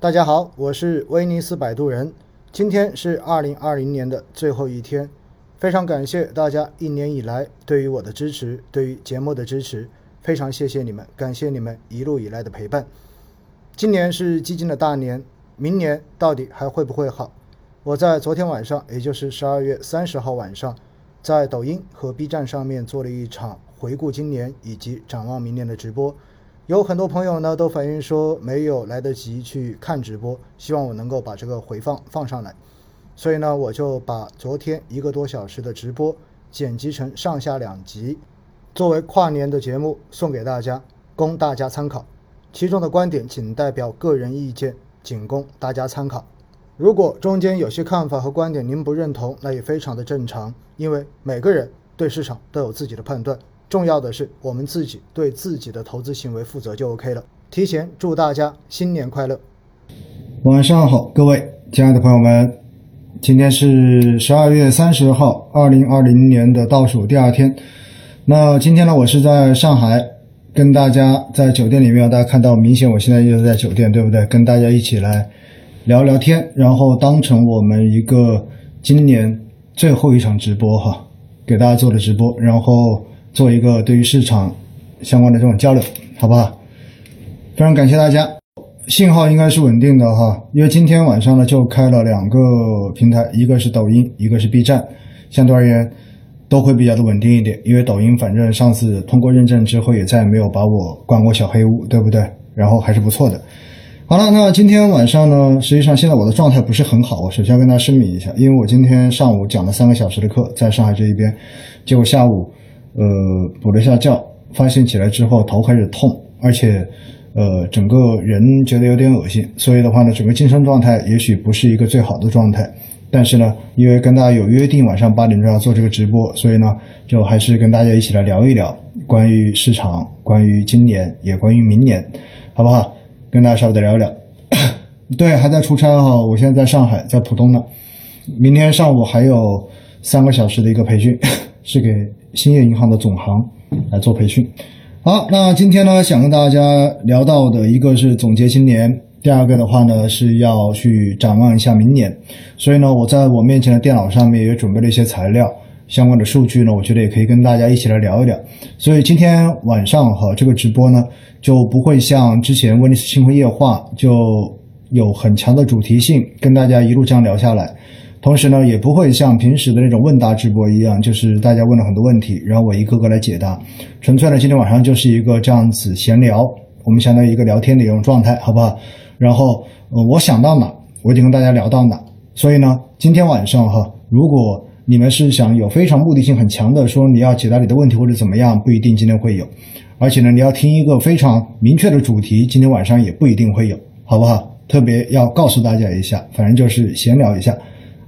大家好，我是威尼斯摆渡人。今天是二零二零年的最后一天，非常感谢大家一年以来对于我的支持，对于节目的支持，非常谢谢你们，感谢你们一路以来的陪伴。今年是基金的大年，明年到底还会不会好？我在昨天晚上，也就是十二月三十号晚上，在抖音和 B 站上面做了一场回顾今年以及展望明年的直播。有很多朋友呢都反映说没有来得及去看直播，希望我能够把这个回放放上来，所以呢我就把昨天一个多小时的直播剪辑成上下两集，作为跨年的节目送给大家，供大家参考。其中的观点仅代表个人意见，仅供大家参考。如果中间有些看法和观点您不认同，那也非常的正常，因为每个人对市场都有自己的判断。重要的是，我们自己对自己的投资行为负责就 OK 了。提前祝大家新年快乐！晚上好，各位亲爱的朋友们，今天是十二月三十号，二零二零年的倒数第二天。那今天呢，我是在上海，跟大家在酒店里面，大家看到，明显我现在就是在酒店，对不对？跟大家一起来聊聊天，然后当成我们一个今年最后一场直播哈，给大家做的直播，然后。做一个对于市场相关的这种交流，好不好？非常感谢大家，信号应该是稳定的哈，因为今天晚上呢就开了两个平台，一个是抖音，一个是 B 站，相对而言都会比较的稳定一点。因为抖音反正上次通过认证之后也再也没有把我关过小黑屋，对不对？然后还是不错的。好了，那今天晚上呢，实际上现在我的状态不是很好，我首先跟大家声明一下，因为我今天上午讲了三个小时的课，在上海这一边，结果下午。呃，补了一下觉，发现起来之后头开始痛，而且，呃，整个人觉得有点恶心，所以的话呢，整个精神状态也许不是一个最好的状态。但是呢，因为跟大家有约定晚上八点钟要做这个直播，所以呢，就还是跟大家一起来聊一聊关于市场、关于今年，也关于明年，好不好？跟大家稍微的聊一聊。对，还在出差哈，我现在在上海，在浦东呢。明天上午还有三个小时的一个培训，是给。兴业银行的总行来做培训。好，那今天呢，想跟大家聊到的一个是总结今年，第二个的话呢是要去展望一下明年。所以呢，我在我面前的电脑上面也准备了一些材料，相关的数据呢，我觉得也可以跟大家一起来聊一聊。所以今天晚上哈，这个直播呢就不会像之前威尼斯星空夜话就有很强的主题性，跟大家一路这样聊下来。同时呢，也不会像平时的那种问答直播一样，就是大家问了很多问题，然后我一个个来解答。纯粹呢，今天晚上就是一个这样子闲聊，我们相当于一个聊天的一种状态，好不好？然后，呃，我想到哪，我就跟大家聊到哪。所以呢，今天晚上哈，如果你们是想有非常目的性很强的，说你要解答你的问题或者怎么样，不一定今天会有。而且呢，你要听一个非常明确的主题，今天晚上也不一定会有，好不好？特别要告诉大家一下，反正就是闲聊一下。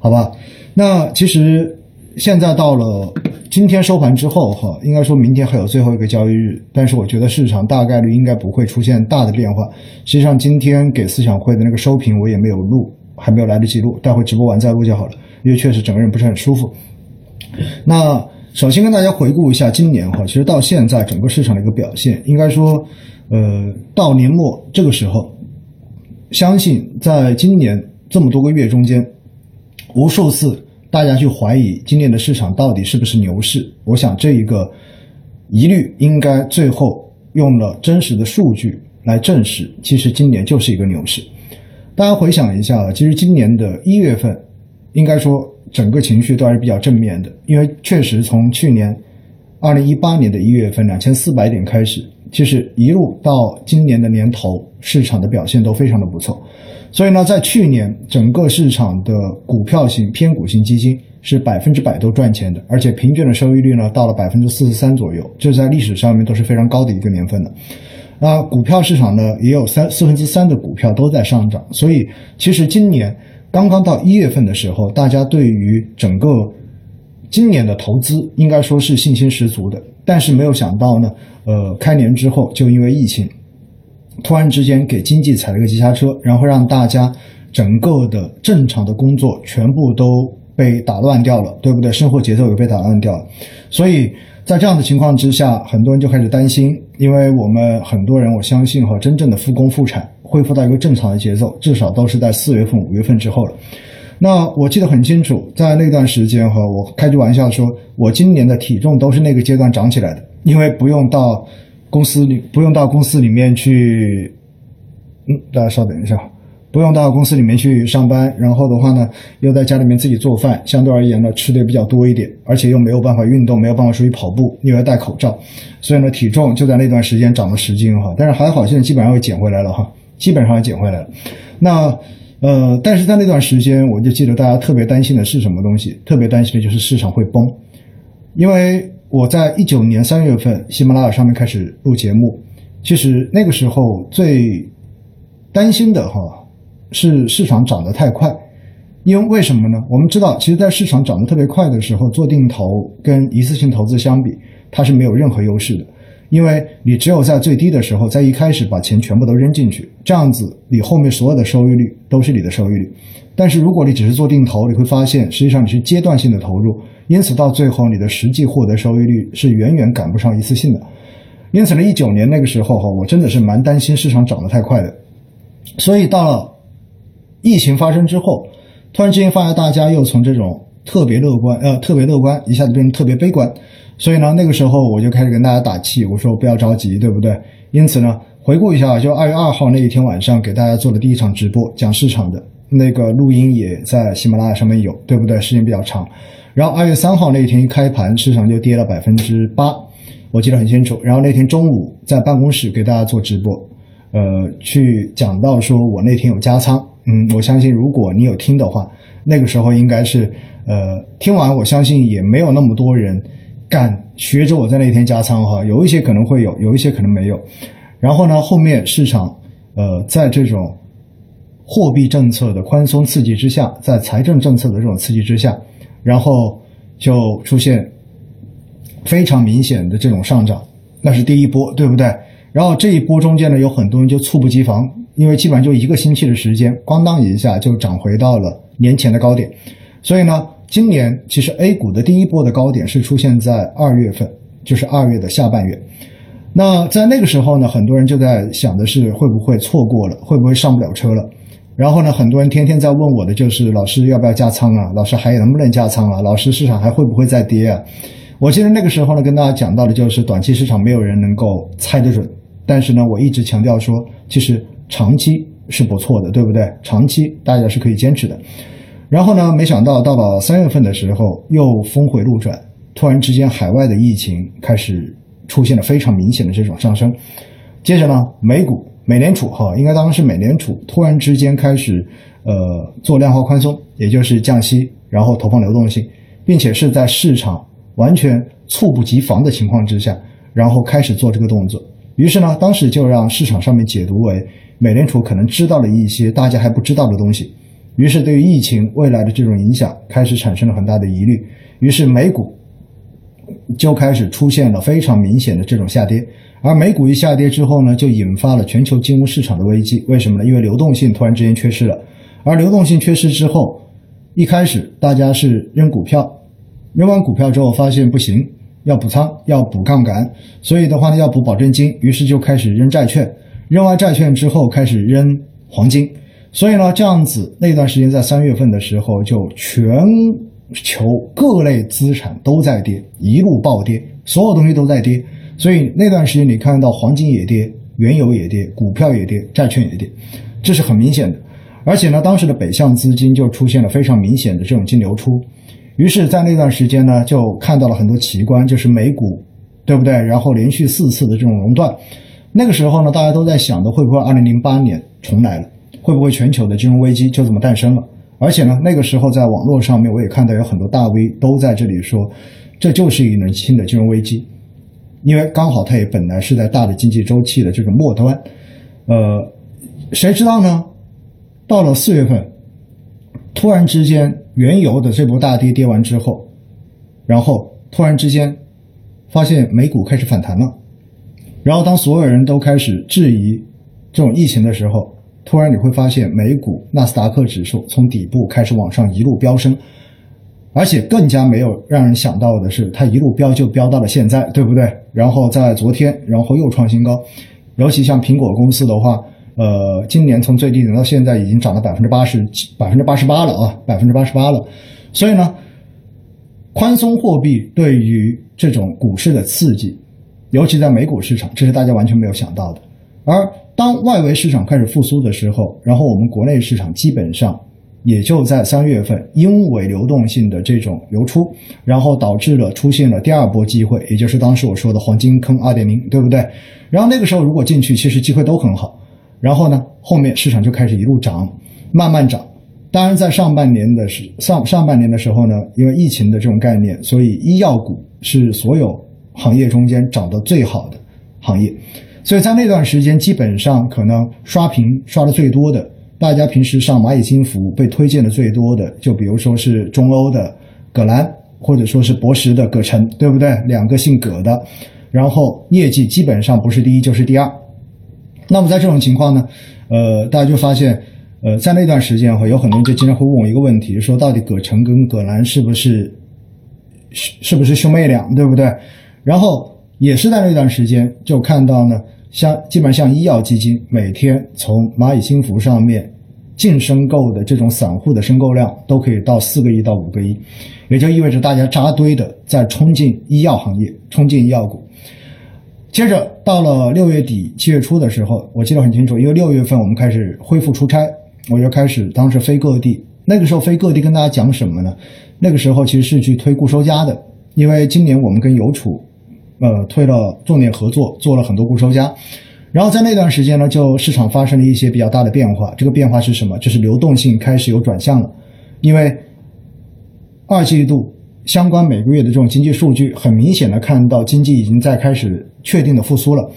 好吧，那其实现在到了今天收盘之后哈，应该说明天还有最后一个交易日，但是我觉得市场大概率应该不会出现大的变化。实际上今天给思想会的那个收评我也没有录，还没有来得及录，待会直播完再录就好了，因为确实整个人不是很舒服。那首先跟大家回顾一下今年哈，其实到现在整个市场的一个表现，应该说，呃，到年末这个时候，相信在今年这么多个月中间。无数次，大家去怀疑今年的市场到底是不是牛市。我想这一个疑虑应该最后用了真实的数据来证实，其实今年就是一个牛市。大家回想一下，其实今年的一月份，应该说整个情绪都还是比较正面的，因为确实从去年二零一八年的一月份两千四百点开始，其实一路到今年的年头，市场的表现都非常的不错。所以呢，在去年整个市场的股票型偏股型基金是百分之百都赚钱的，而且平均的收益率呢到了百分之四十三左右，这在历史上面都是非常高的一个年份了。那股票市场呢也有三四分之三的股票都在上涨，所以其实今年刚刚到一月份的时候，大家对于整个今年的投资应该说是信心十足的，但是没有想到呢，呃，开年之后就因为疫情。突然之间给经济踩了个急刹车，然后让大家整个的正常的工作全部都被打乱掉了，对不对？生活节奏也被打乱掉了。所以在这样的情况之下，很多人就开始担心，因为我们很多人，我相信哈，真正的复工复产，恢复到一个正常的节奏，至少都是在四月份、五月份之后了。那我记得很清楚，在那段时间哈，我开句玩笑说，我今年的体重都是那个阶段长起来的，因为不用到公司里，不用到公司里面去。嗯，大家稍等一下。不用到公司里面去上班，然后的话呢，又在家里面自己做饭，相对而言呢，吃的比较多一点，而且又没有办法运动，没有办法出去跑步，又要戴口罩，所以呢，体重就在那段时间长了十斤哈。但是还好，现在基本上又减回来了哈，基本上减回来了。那呃，但是在那段时间，我就记得大家特别担心的是什么东西？特别担心的就是市场会崩，因为我在一九年三月份喜马拉雅上面开始录节目，其实那个时候最担心的哈。是市场涨得太快，因为为什么呢？我们知道，其实，在市场涨得特别快的时候，做定投跟一次性投资相比，它是没有任何优势的。因为你只有在最低的时候，在一开始把钱全部都扔进去，这样子，你后面所有的收益率都是你的收益率。但是，如果你只是做定投，你会发现，实际上你是阶段性的投入，因此到最后，你的实际获得收益率是远远赶不上一次性的。因此呢，一九年那个时候哈，我真的是蛮担心市场涨得太快的，所以到了。疫情发生之后，突然之间发现大家又从这种特别乐观，呃，特别乐观，一下子变成特别悲观。所以呢，那个时候我就开始跟大家打气，我说不要着急，对不对？因此呢，回顾一下，就二月二号那一天晚上给大家做的第一场直播，讲市场的那个录音也在喜马拉雅上面有，对不对？时间比较长。然后二月三号那一天一开盘，市场就跌了百分之八，我记得很清楚。然后那天中午在办公室给大家做直播，呃，去讲到说我那天有加仓。嗯，我相信如果你有听的话，那个时候应该是，呃，听完我相信也没有那么多人敢学着我在那天加仓哈，有一些可能会有，有一些可能没有。然后呢，后面市场呃在这种货币政策的宽松刺激之下，在财政政策的这种刺激之下，然后就出现非常明显的这种上涨，那是第一波，对不对？然后这一波中间呢，有很多人就猝不及防。因为基本上就一个星期的时间，咣当一下就涨回到了年前的高点，所以呢，今年其实 A 股的第一波的高点是出现在二月份，就是二月的下半月。那在那个时候呢，很多人就在想的是会不会错过了，会不会上不了车了？然后呢，很多人天天在问我的就是老师要不要加仓啊？老师还能不能加仓啊？老师市场还会不会再跌啊？我记得那个时候呢，跟大家讲到的就是短期市场没有人能够猜得准，但是呢，我一直强调说，其实。长期是不错的，对不对？长期大家是可以坚持的。然后呢，没想到到了三月份的时候又峰回路转，突然之间海外的疫情开始出现了非常明显的这种上升。接着呢，美股、美联储哈，应该当时是美联储突然之间开始呃做量化宽松，也就是降息，然后投放流动性，并且是在市场完全猝不及防的情况之下，然后开始做这个动作。于是呢，当时就让市场上面解读为。美联储可能知道了一些大家还不知道的东西，于是对于疫情未来的这种影响开始产生了很大的疑虑，于是美股就开始出现了非常明显的这种下跌，而美股一下跌之后呢，就引发了全球金融市场的危机。为什么呢？因为流动性突然之间缺失了，而流动性缺失之后，一开始大家是扔股票，扔完股票之后发现不行，要补仓，要补杠杆，所以的话呢要补保证金，于是就开始扔债券。扔完债券之后，开始扔黄金，所以呢，这样子那段时间在三月份的时候，就全球各类资产都在跌，一路暴跌，所有东西都在跌。所以那段时间你看到黄金也跌，原油也跌，股票也跌，债券也跌，这是很明显的。而且呢，当时的北向资金就出现了非常明显的这种净流出，于是，在那段时间呢，就看到了很多奇观，就是美股，对不对？然后连续四次的这种熔断。那个时候呢，大家都在想的会不会二零零八年重来了？会不会全球的金融危机就这么诞生了？而且呢，那个时候在网络上面我也看到有很多大 V 都在这里说，这就是一轮新的金融危机，因为刚好它也本来是在大的经济周期的这个末端。呃，谁知道呢？到了四月份，突然之间原油的这波大跌跌完之后，然后突然之间发现美股开始反弹了。然后，当所有人都开始质疑这种疫情的时候，突然你会发现美股纳斯达克指数从底部开始往上一路飙升，而且更加没有让人想到的是，它一路飙就飙到了现在，对不对？然后在昨天，然后又创新高，尤其像苹果公司的话，呃，今年从最低点到现在已经涨了百分之八十百分之八十八了啊，百分之八十八了。所以呢，宽松货币对于这种股市的刺激，尤其在美股市场，这是大家完全没有想到的。而当外围市场开始复苏的时候，然后我们国内市场基本上也就在三月份，因为流动性的这种流出，然后导致了出现了第二波机会，也就是当时我说的黄金坑二点零，对不对？然后那个时候如果进去，其实机会都很好。然后呢，后面市场就开始一路涨，慢慢涨。当然，在上半年的时上上半年的时候呢，因为疫情的这种概念，所以医药股是所有行业中间涨得最好的行业。所以在那段时间，基本上可能刷屏刷的最多的，大家平时上蚂蚁金服被推荐的最多的，就比如说是中欧的葛兰，或者说是博时的葛晨，对不对？两个姓葛的，然后业绩基本上不是第一就是第二。那么在这种情况呢，呃，大家就发现，呃，在那段时间哈，有很多人就经常会问我一个问题，说到底葛晨跟葛兰是不是是是不是兄妹俩，对不对？然后也是在那段时间就看到呢，像基本上像医药基金每天从蚂蚁金服上面净申购的这种散户的申购量都可以到四个亿到五个亿，也就意味着大家扎堆的在冲进医药行业，冲进医药股。接着到了六月底七月初的时候，我记得很清楚，因为六月份我们开始恢复出差，我就开始当时飞各地。那个时候飞各地跟大家讲什么呢？那个时候其实是去推固收加的，因为今年我们跟邮储，呃，推了重点合作，做了很多固收加。然后在那段时间呢，就市场发生了一些比较大的变化。这个变化是什么？就是流动性开始有转向了，因为二季度。相关每个月的这种经济数据，很明显的看到经济已经在开始确定的复苏了。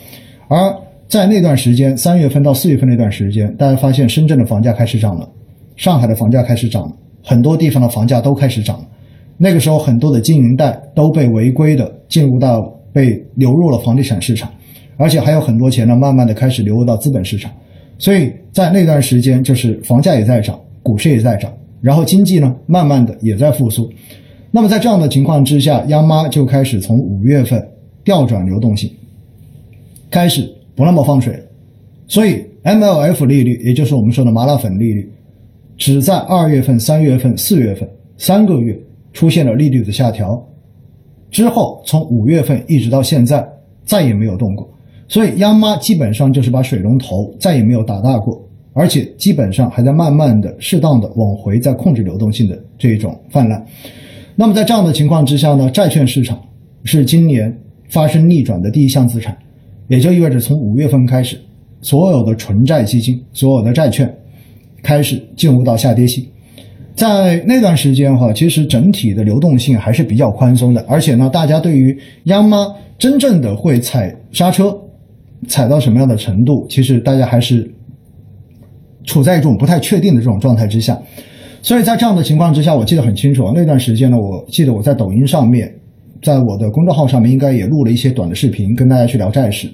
而在那段时间，三月份到四月份那段时间，大家发现深圳的房价开始涨了，上海的房价开始涨了，很多地方的房价都开始涨了。那个时候，很多的经营贷都被违规的进入到被流入了房地产市场，而且还有很多钱呢，慢慢的开始流入到资本市场。所以在那段时间，就是房价也在涨，股市也在涨，然后经济呢，慢慢的也在复苏。那么在这样的情况之下，央妈就开始从五月份调转流动性，开始不那么放水，所以 MLF 利率，也就是我们说的麻辣粉利率，只在二月份、三月份、四月份三个月出现了利率的下调，之后从五月份一直到现在再也没有动过，所以央妈基本上就是把水龙头再也没有打大过，而且基本上还在慢慢的、适当的往回在控制流动性的这一种泛滥。那么在这样的情况之下呢，债券市场是今年发生逆转的第一项资产，也就意味着从五月份开始，所有的纯债基金、所有的债券开始进入到下跌期。在那段时间哈，其实整体的流动性还是比较宽松的，而且呢，大家对于央妈真正的会踩刹车，踩到什么样的程度，其实大家还是处在一种不太确定的这种状态之下。所以在这样的情况之下，我记得很清楚啊。那段时间呢，我记得我在抖音上面，在我的公众号上面，应该也录了一些短的视频，跟大家去聊债市。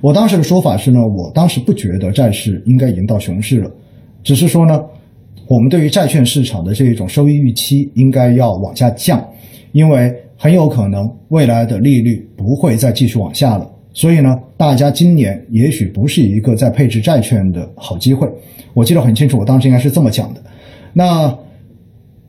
我当时的说法是呢，我当时不觉得债市应该已经到熊市了，只是说呢，我们对于债券市场的这一种收益预期应该要往下降，因为很有可能未来的利率不会再继续往下了。所以呢，大家今年也许不是一个在配置债券的好机会。我记得很清楚，我当时应该是这么讲的。那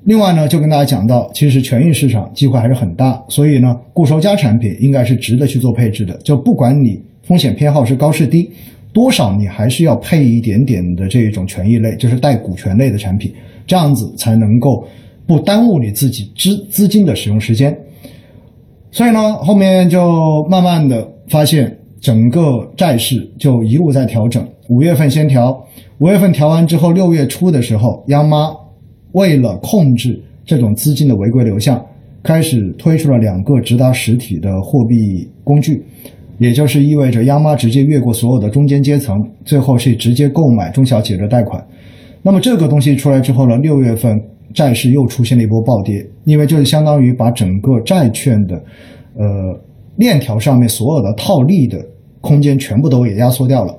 另外呢，就跟大家讲到，其实权益市场机会还是很大，所以呢，固收加产品应该是值得去做配置的。就不管你风险偏好是高是低，多少你还是要配一点点的这种权益类，就是带股权类的产品，这样子才能够不耽误你自己资资金的使用时间。所以呢，后面就慢慢的发现，整个债市就一路在调整。五月份先调。五月份调完之后，六月初的时候，央妈为了控制这种资金的违规流向，开始推出了两个直达实体的货币工具，也就是意味着央妈直接越过所有的中间阶层，最后是直接购买中小企业的贷款。那么这个东西出来之后呢，六月份债市又出现了一波暴跌，因为就是相当于把整个债券的呃链条上面所有的套利的空间全部都给压缩掉了。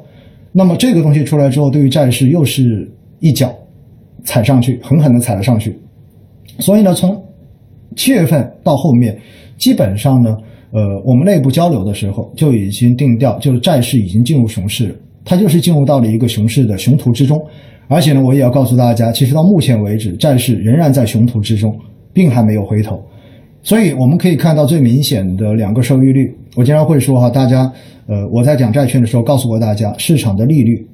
那么这个东西出来之后，对于债市又是一脚踩上去，狠狠的踩了上去。所以呢，从七月份到后面，基本上呢，呃，我们内部交流的时候就已经定调，就是债市已经进入熊市了。它就是进入到了一个熊市的熊途之中。而且呢，我也要告诉大家，其实到目前为止，债市仍然在熊途之中，并还没有回头。所以我们可以看到最明显的两个收益率。我经常会说哈，大家，呃，我在讲债券的时候告诉过大家，市场的利率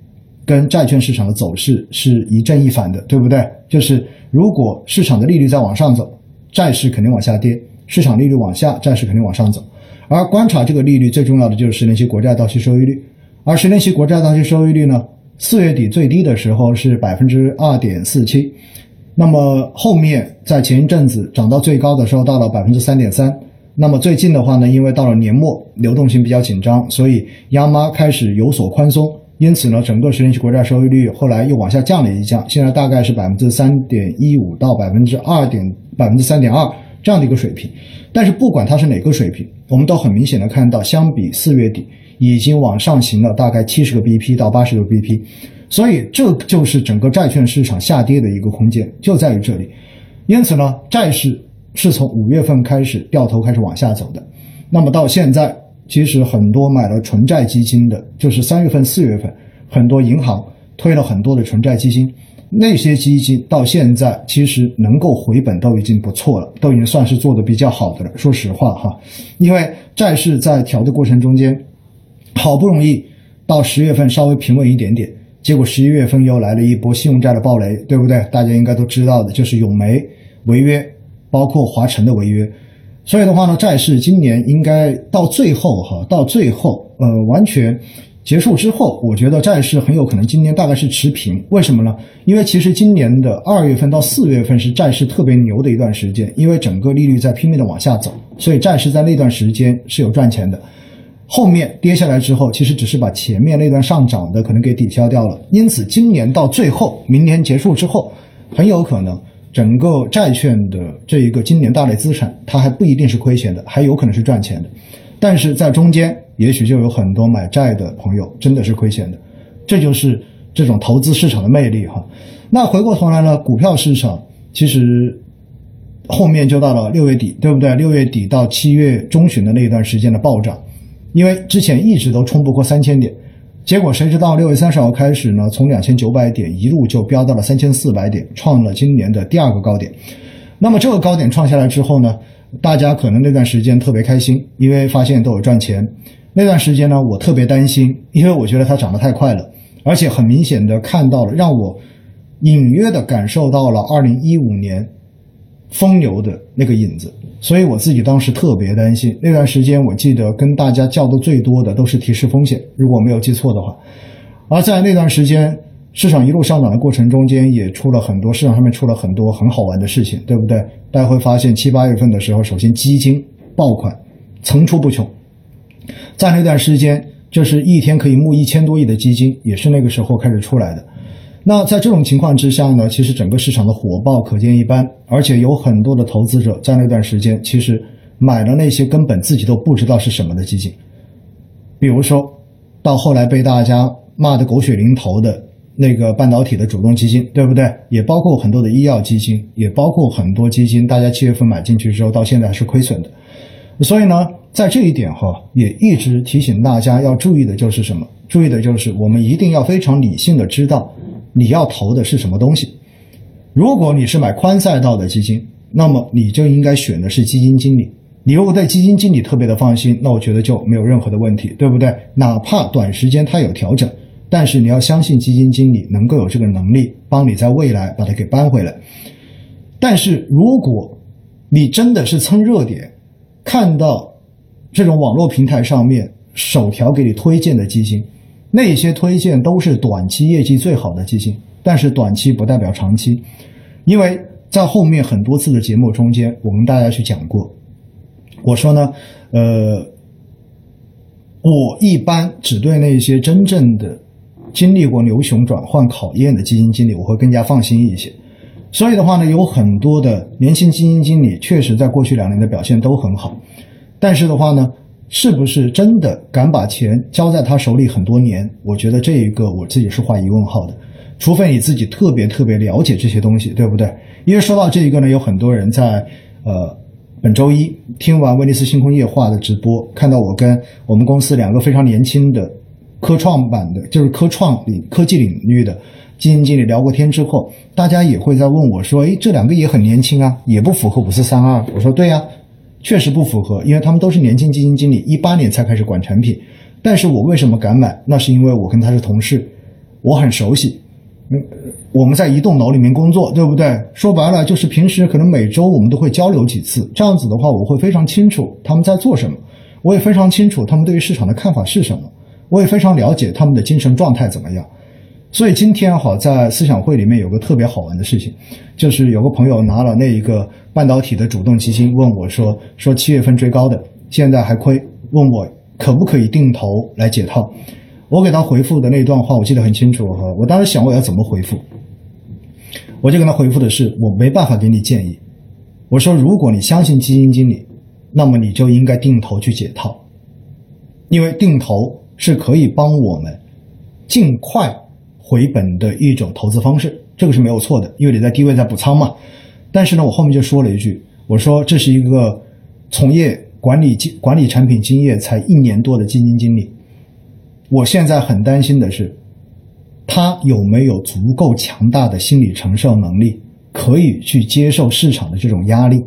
跟债券市场的走势是一正一反的，对不对？就是如果市场的利率在往上走，债市肯定往下跌；市场利率往下，债市肯定往上走。而观察这个利率最重要的就是十年期国债到期收益率，而十年期国债到期收益率呢？四月底最低的时候是百分之二点四七，那么后面在前一阵子涨到最高的时候到了百分之三点三，那么最近的话呢，因为到了年末流动性比较紧张，所以央妈开始有所宽松，因此呢，整个十年期国债收益率后来又往下降了一降，现在大概是百分之三点一五到百分之二点百分之三点二这样的一个水平。但是不管它是哪个水平，我们都很明显的看到，相比四月底。已经往上行了大概七十个 BP 到八十个 BP，所以这就是整个债券市场下跌的一个空间，就在于这里。因此呢，债市是从五月份开始掉头开始往下走的。那么到现在，其实很多买了纯债基金的，就是三月份、四月份，很多银行推了很多的纯债基金，那些基金到现在其实能够回本都已经不错了，都已经算是做的比较好的了。说实话哈，因为债市在调的过程中间。好不容易到十月份稍微平稳一点点，结果十一月份又来了一波信用债的暴雷，对不对？大家应该都知道的，就是永煤违约，包括华晨的违约。所以的话呢，债市今年应该到最后哈，到最后呃完全结束之后，我觉得债市很有可能今年大概是持平。为什么呢？因为其实今年的二月份到四月份是债市特别牛的一段时间，因为整个利率在拼命的往下走，所以债市在那段时间是有赚钱的。后面跌下来之后，其实只是把前面那段上涨的可能给抵消掉了。因此，今年到最后，明年结束之后，很有可能整个债券的这一个今年大类资产，它还不一定是亏钱的，还有可能是赚钱的。但是在中间，也许就有很多买债的朋友真的是亏钱的。这就是这种投资市场的魅力哈。那回过头来呢，股票市场其实后面就到了六月底，对不对？六月底到七月中旬的那一段时间的暴涨。因为之前一直都冲不过三千点，结果谁知道六月三十号开始呢？从两千九百点一路就飙到了三千四百点，创了今年的第二个高点。那么这个高点创下来之后呢，大家可能那段时间特别开心，因为发现都有赚钱。那段时间呢，我特别担心，因为我觉得它涨得太快了，而且很明显的看到了，让我隐约的感受到了二零一五年疯牛的那个影子。所以我自己当时特别担心，那段时间我记得跟大家叫的最多的都是提示风险，如果没有记错的话。而在那段时间，市场一路上涨的过程中间，也出了很多市场上面出了很多很好玩的事情，对不对？大家会发现七八月份的时候，首先基金爆款层出不穷，在那段时间，就是一天可以募一千多亿的基金，也是那个时候开始出来的。那在这种情况之下呢，其实整个市场的火爆可见一斑，而且有很多的投资者在那段时间其实买了那些根本自己都不知道是什么的基金，比如说到后来被大家骂的狗血淋头的那个半导体的主动基金，对不对？也包括很多的医药基金，也包括很多基金，大家七月份买进去之后到现在还是亏损的。所以呢，在这一点哈，也一直提醒大家要注意的就是什么？注意的就是我们一定要非常理性的知道。你要投的是什么东西？如果你是买宽赛道的基金，那么你就应该选的是基金经理。你如果对基金经理特别的放心，那我觉得就没有任何的问题，对不对？哪怕短时间它有调整，但是你要相信基金经理能够有这个能力帮你在未来把它给扳回来。但是如果你真的是蹭热点，看到这种网络平台上面首条给你推荐的基金。那些推荐都是短期业绩最好的基金，但是短期不代表长期，因为在后面很多次的节目中间，我跟大家去讲过，我说呢，呃，我一般只对那些真正的经历过牛熊转换考验的基金经理，我会更加放心一些。所以的话呢，有很多的年轻基金经理确实在过去两年的表现都很好，但是的话呢。是不是真的敢把钱交在他手里很多年？我觉得这一个我自己是画疑问号的，除非你自己特别特别了解这些东西，对不对？因为说到这一个呢，有很多人在呃本周一听完威尼斯星空夜话的直播，看到我跟我们公司两个非常年轻的科创板的，就是科创领科技领域的基金经理聊过天之后，大家也会在问我说：“诶，这两个也很年轻啊，也不符合五四三二。”我说：“对呀，确实不符合，因为他们都是年轻基金经理，一八年才开始管产品。但是我为什么敢买？那是因为我跟他是同事，我很熟悉。嗯，我们在一栋楼里面工作，对不对？说白了就是平时可能每周我们都会交流几次。这样子的话，我会非常清楚他们在做什么，我也非常清楚他们对于市场的看法是什么。”我也非常了解他们的精神状态怎么样，所以今天哈在思想会里面有个特别好玩的事情，就是有个朋友拿了那一个半导体的主动基金问我说说七月份追高的现在还亏，问我可不可以定投来解套。我给他回复的那段话我记得很清楚哈，我当时想我要怎么回复，我就跟他回复的是我没办法给你建议，我说如果你相信基金经理，那么你就应该定投去解套，因为定投。是可以帮我们尽快回本的一种投资方式，这个是没有错的，因为你在低位在补仓嘛。但是呢，我后面就说了一句，我说这是一个从业管理经管理产品经验才一年多的基金经理，我现在很担心的是，他有没有足够强大的心理承受能力，可以去接受市场的这种压力。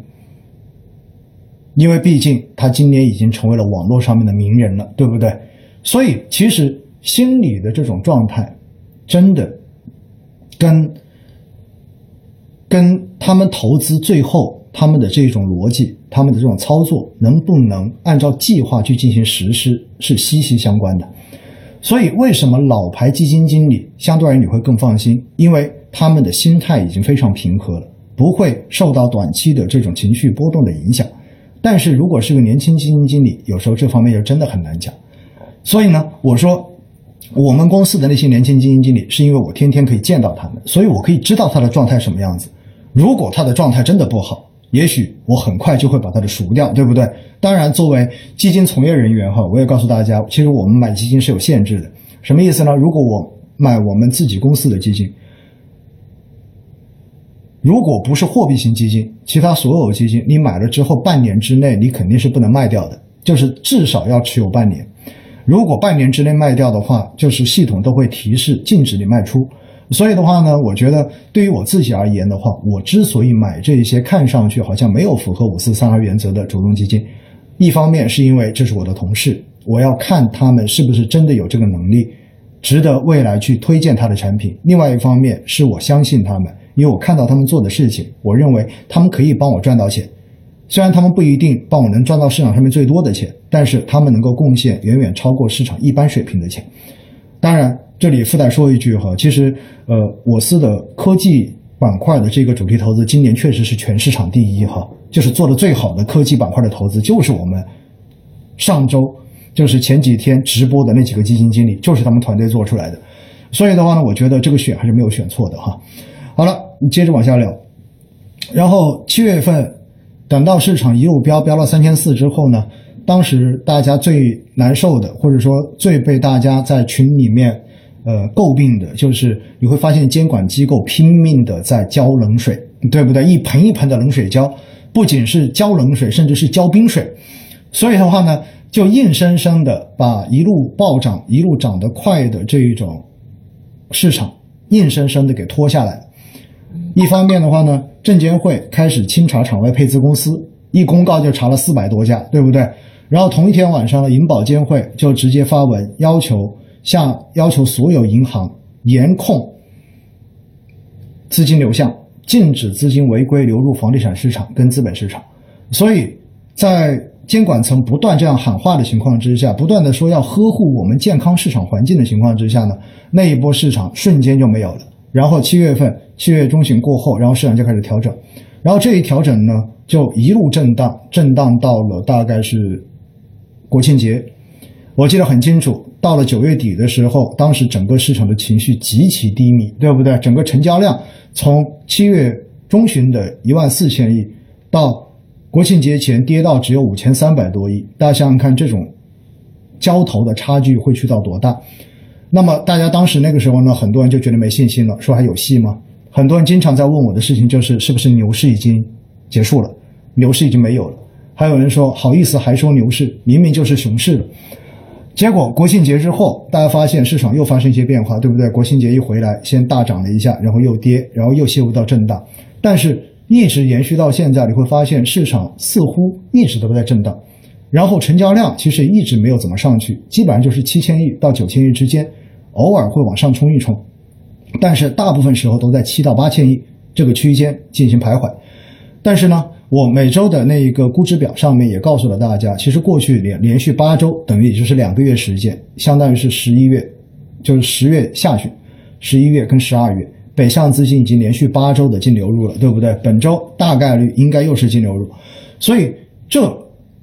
因为毕竟他今年已经成为了网络上面的名人了，对不对？所以，其实心理的这种状态，真的跟跟他们投资最后他们的这种逻辑、他们的这种操作能不能按照计划去进行实施是息息相关的。所以，为什么老牌基金经理相对而言你会更放心？因为他们的心态已经非常平和了，不会受到短期的这种情绪波动的影响。但是如果是个年轻基金经理，有时候这方面又真的很难讲。所以呢，我说我们公司的那些年轻基金经理，是因为我天天可以见到他们，所以我可以知道他的状态什么样子。如果他的状态真的不好，也许我很快就会把他的赎掉，对不对？当然，作为基金从业人员哈，我也告诉大家，其实我们买基金是有限制的。什么意思呢？如果我买我们自己公司的基金，如果不是货币型基金，其他所有基金，你买了之后半年之内你肯定是不能卖掉的，就是至少要持有半年。如果半年之内卖掉的话，就是系统都会提示禁止你卖出。所以的话呢，我觉得对于我自己而言的话，我之所以买这些看上去好像没有符合五四三二原则的主动基金，一方面是因为这是我的同事，我要看他们是不是真的有这个能力，值得未来去推荐他的产品；另外一方面是我相信他们，因为我看到他们做的事情，我认为他们可以帮我赚到钱。虽然他们不一定帮我能赚到市场上面最多的钱，但是他们能够贡献远远超过市场一般水平的钱。当然，这里附带说一句哈，其实呃，我司的科技板块的这个主题投资今年确实是全市场第一哈，就是做的最好的科技板块的投资，就是我们上周就是前几天直播的那几个基金经理，就是他们团队做出来的。所以的话呢，我觉得这个选还是没有选错的哈。好了，你接着往下聊，然后七月份。等到市场一路飙飙到三千四之后呢，当时大家最难受的，或者说最被大家在群里面呃诟病的，就是你会发现监管机构拼命的在浇冷水，对不对？一盆一盆的冷水浇，不仅是浇冷水，甚至是浇冰水。所以的话呢，就硬生生的把一路暴涨、一路涨得快的这一种市场，硬生生的给拖下来。一方面的话呢。证监会开始清查场外配资公司，一公告就查了四百多家，对不对？然后同一天晚上呢，银保监会就直接发文要求向要求所有银行严控资金流向，禁止资金违规流入房地产市场跟资本市场。所以在监管层不断这样喊话的情况之下，不断的说要呵护我们健康市场环境的情况之下呢，那一波市场瞬间就没有了。然后七月份。七月中旬过后，然后市场就开始调整，然后这一调整呢，就一路震荡，震荡到了大概是国庆节，我记得很清楚。到了九月底的时候，当时整个市场的情绪极其低迷，对不对？整个成交量从七月中旬的一万四千亿，到国庆节前跌到只有五千三百多亿。大家想想看，这种交投的差距会去到多大？那么大家当时那个时候呢，很多人就觉得没信心了，说还有戏吗？很多人经常在问我的事情就是，是不是牛市已经结束了，牛市已经没有了？还有人说，好意思还说牛市，明明就是熊市了。结果国庆节之后，大家发现市场又发生一些变化，对不对？国庆节一回来，先大涨了一下，然后又跌，然后又陷入到震荡，但是一直延续到现在，你会发现市场似乎一直都在震荡，然后成交量其实一直没有怎么上去，基本上就是七千亿到九千亿之间，偶尔会往上冲一冲，但是大部分时候都在七到八千亿这个区间进行徘徊。但是呢，我每周的那一个估值表上面也告诉了大家，其实过去连连续八周，等于也就是两个月时间，相当于是十一月，就是十月下旬，十一月跟十二月，北向资金已经连续八周的净流入了，对不对？本周大概率应该又是净流入，所以这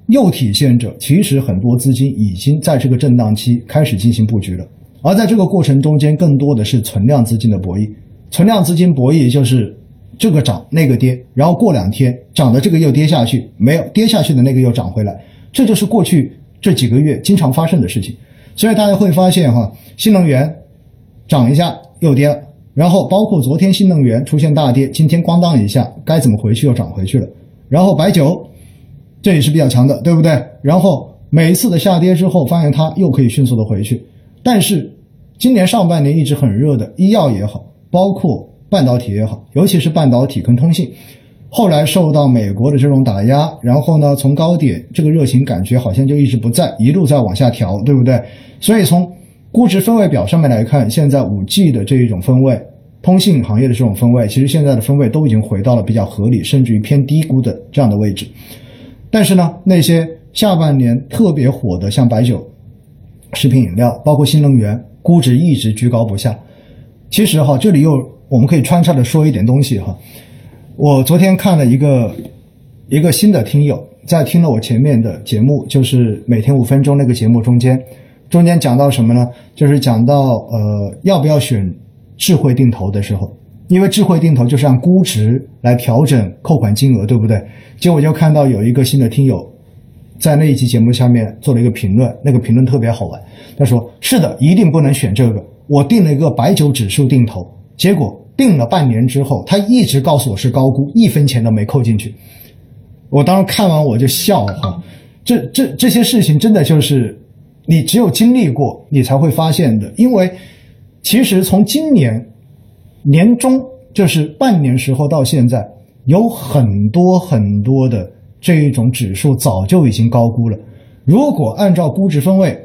又体现着其实很多资金已经在这个震荡期开始进行布局了，而在这个过程中间，更多的是存量资金的博弈，存量资金博弈就是。这个涨那个跌，然后过两天涨的这个又跌下去，没有跌下去的那个又涨回来，这就是过去这几个月经常发生的事情。所以大家会发现哈，新能源涨一下又跌了，然后包括昨天新能源出现大跌，今天咣当一下该怎么回去又涨回去了。然后白酒这也是比较强的，对不对？然后每一次的下跌之后，发现它又可以迅速的回去。但是今年上半年一直很热的医药也好，包括。半导体也好，尤其是半导体跟通信，后来受到美国的这种打压，然后呢，从高点这个热情感觉好像就一直不在，一路在往下调，对不对？所以从估值分位表上面来看，现在五 G 的这一种分位，通信行业的这种分位，其实现在的分位都已经回到了比较合理，甚至于偏低估的这样的位置。但是呢，那些下半年特别火的，像白酒、食品饮料，包括新能源，估值一直居高不下。其实哈，这里又。我们可以穿插的说一点东西哈。我昨天看了一个一个新的听友在听了我前面的节目，就是每天五分钟那个节目中间，中间讲到什么呢？就是讲到呃要不要选智慧定投的时候，因为智慧定投就是按估值来调整扣款金额，对不对？结果就看到有一个新的听友在那一期节目下面做了一个评论，那个评论特别好玩。他说：“是的，一定不能选这个。我定了一个白酒指数定投，结果。”定了半年之后，他一直告诉我是高估，一分钱都没扣进去。我当时看完我就笑哈，这这这些事情真的就是你只有经历过，你才会发现的。因为其实从今年年中就是半年时候到现在，有很多很多的这一种指数早就已经高估了。如果按照估值分位，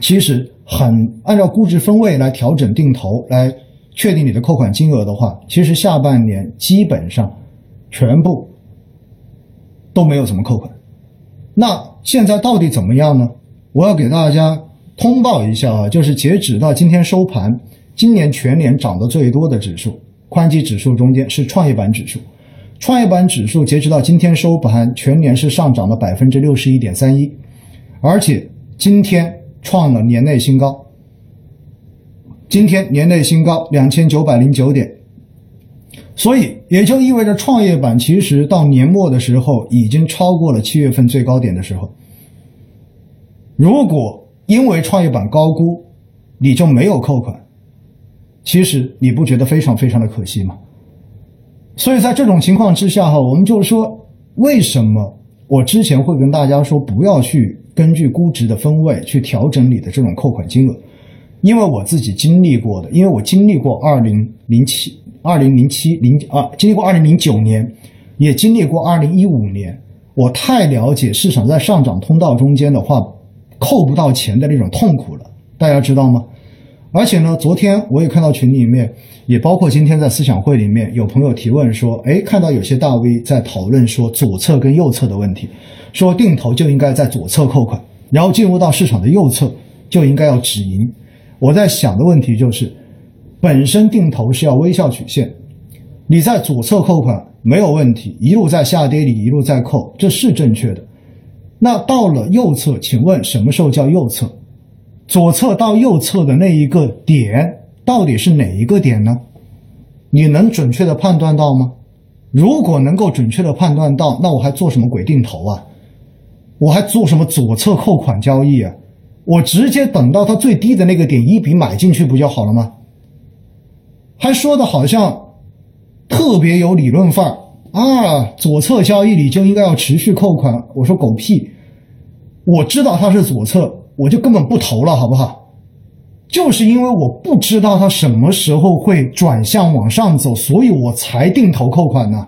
其实很按照估值分位来调整定投来。确定你的扣款金额的话，其实下半年基本上全部都没有怎么扣款。那现在到底怎么样呢？我要给大家通报一下啊，就是截止到今天收盘，今年全年涨得最多的指数，宽基指数中间是创业板指数。创业板指数截止到今天收盘，全年是上涨了百分之六十一点三一，而且今天创了年内新高。今天年内新高两千九百零九点，所以也就意味着创业板其实到年末的时候已经超过了七月份最高点的时候。如果因为创业板高估，你就没有扣款，其实你不觉得非常非常的可惜吗？所以在这种情况之下哈，我们就是说，为什么我之前会跟大家说不要去根据估值的分位去调整你的这种扣款金额？因为我自己经历过的，因为我经历过二零零七、二零零七零啊，经历过二零零九年，也经历过二零一五年，我太了解市场在上涨通道中间的话，扣不到钱的那种痛苦了，大家知道吗？而且呢，昨天我也看到群里面，也包括今天在思想会里面有朋友提问说，哎，看到有些大 V 在讨论说左侧跟右侧的问题，说定投就应该在左侧扣款，然后进入到市场的右侧就应该要止盈。我在想的问题就是，本身定投是要微笑曲线，你在左侧扣款没有问题，一路在下跌里一路在扣，这是正确的。那到了右侧，请问什么时候叫右侧？左侧到右侧的那一个点到底是哪一个点呢？你能准确的判断到吗？如果能够准确的判断到，那我还做什么鬼定投啊？我还做什么左侧扣款交易啊？我直接等到它最低的那个点一笔买进去不就好了吗？还说的好像特别有理论范儿啊！左侧交易里就应该要持续扣款。我说狗屁！我知道它是左侧，我就根本不投了，好不好？就是因为我不知道它什么时候会转向往上走，所以我才定投扣款呢。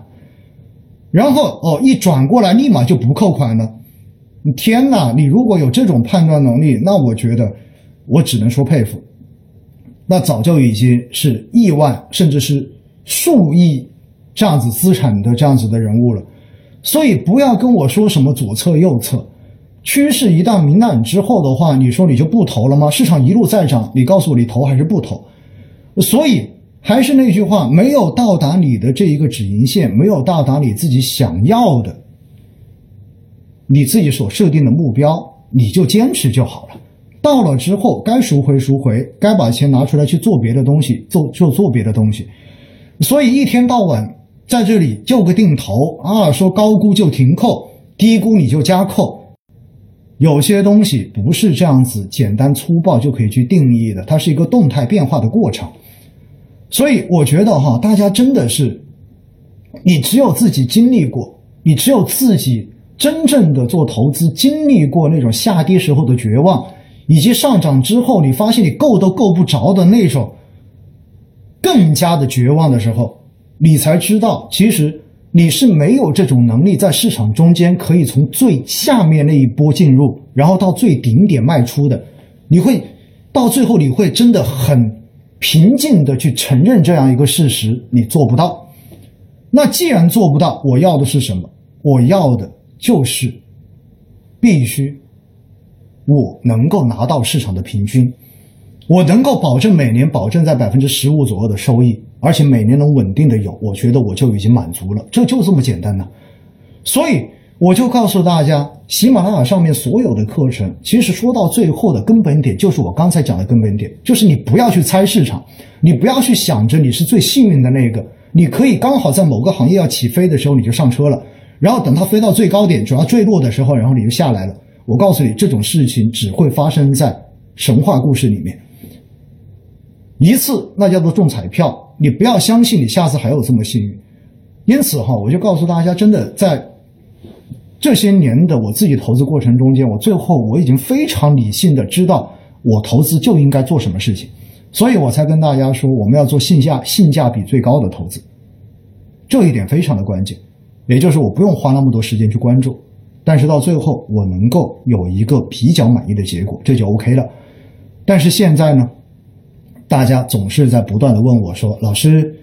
然后哦，一转过来立马就不扣款了。天哪！你如果有这种判断能力，那我觉得我只能说佩服。那早就已经是亿万甚至是数亿这样子资产的这样子的人物了。所以不要跟我说什么左侧右侧。趋势一旦明朗之后的话，你说你就不投了吗？市场一路在涨，你告诉我你投还是不投？所以还是那句话，没有到达你的这一个止盈线，没有到达你自己想要的，你自己所设定的目标，你就坚持就好了。到了之后，该赎回赎回，该把钱拿出来去做别的东西，做就做别的东西。所以一天到晚在这里就个定投啊，说高估就停扣，低估你就加扣。有些东西不是这样子简单粗暴就可以去定义的，它是一个动态变化的过程。所以我觉得哈，大家真的是，你只有自己经历过，你只有自己真正的做投资经历过那种下跌时候的绝望，以及上涨之后你发现你够都够不着的那种更加的绝望的时候，你才知道其实。你是没有这种能力在市场中间可以从最下面那一波进入，然后到最顶点卖出的，你会到最后你会真的很平静的去承认这样一个事实，你做不到。那既然做不到，我要的是什么？我要的就是必须我能够拿到市场的平均，我能够保证每年保证在百分之十五左右的收益。而且每年能稳定的有，我觉得我就已经满足了，这就这么简单呢。所以我就告诉大家，喜马拉雅上面所有的课程，其实说到最后的根本点，就是我刚才讲的根本点，就是你不要去猜市场，你不要去想着你是最幸运的那个，你可以刚好在某个行业要起飞的时候你就上车了，然后等它飞到最高点，主要坠落的时候，然后你就下来了。我告诉你，这种事情只会发生在神话故事里面，一次那叫做中彩票。你不要相信你下次还有这么幸运，因此哈，我就告诉大家，真的在这些年的我自己投资过程中间，我最后我已经非常理性的知道我投资就应该做什么事情，所以我才跟大家说我们要做性价性价比最高的投资，这一点非常的关键，也就是我不用花那么多时间去关注，但是到最后我能够有一个比较满意的结果，这就 OK 了。但是现在呢？大家总是在不断的问我说：“老师，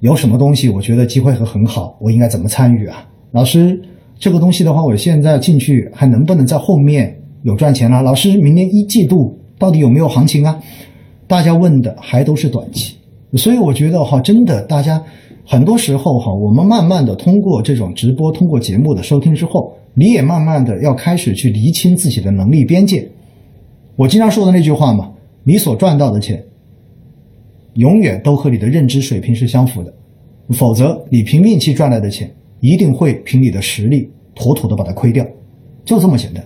有什么东西？我觉得机会会很好，我应该怎么参与啊？”老师，这个东西的话，我现在进去还能不能在后面有赚钱呢？老师，明年一季度到底有没有行情啊？大家问的还都是短期，所以我觉得哈，真的，大家很多时候哈，我们慢慢的通过这种直播，通过节目的收听之后，你也慢慢的要开始去厘清自己的能力边界。我经常说的那句话嘛，你所赚到的钱。永远都和你的认知水平是相符的，否则你凭运气赚来的钱，一定会凭你的实力妥妥的把它亏掉，就这么简单。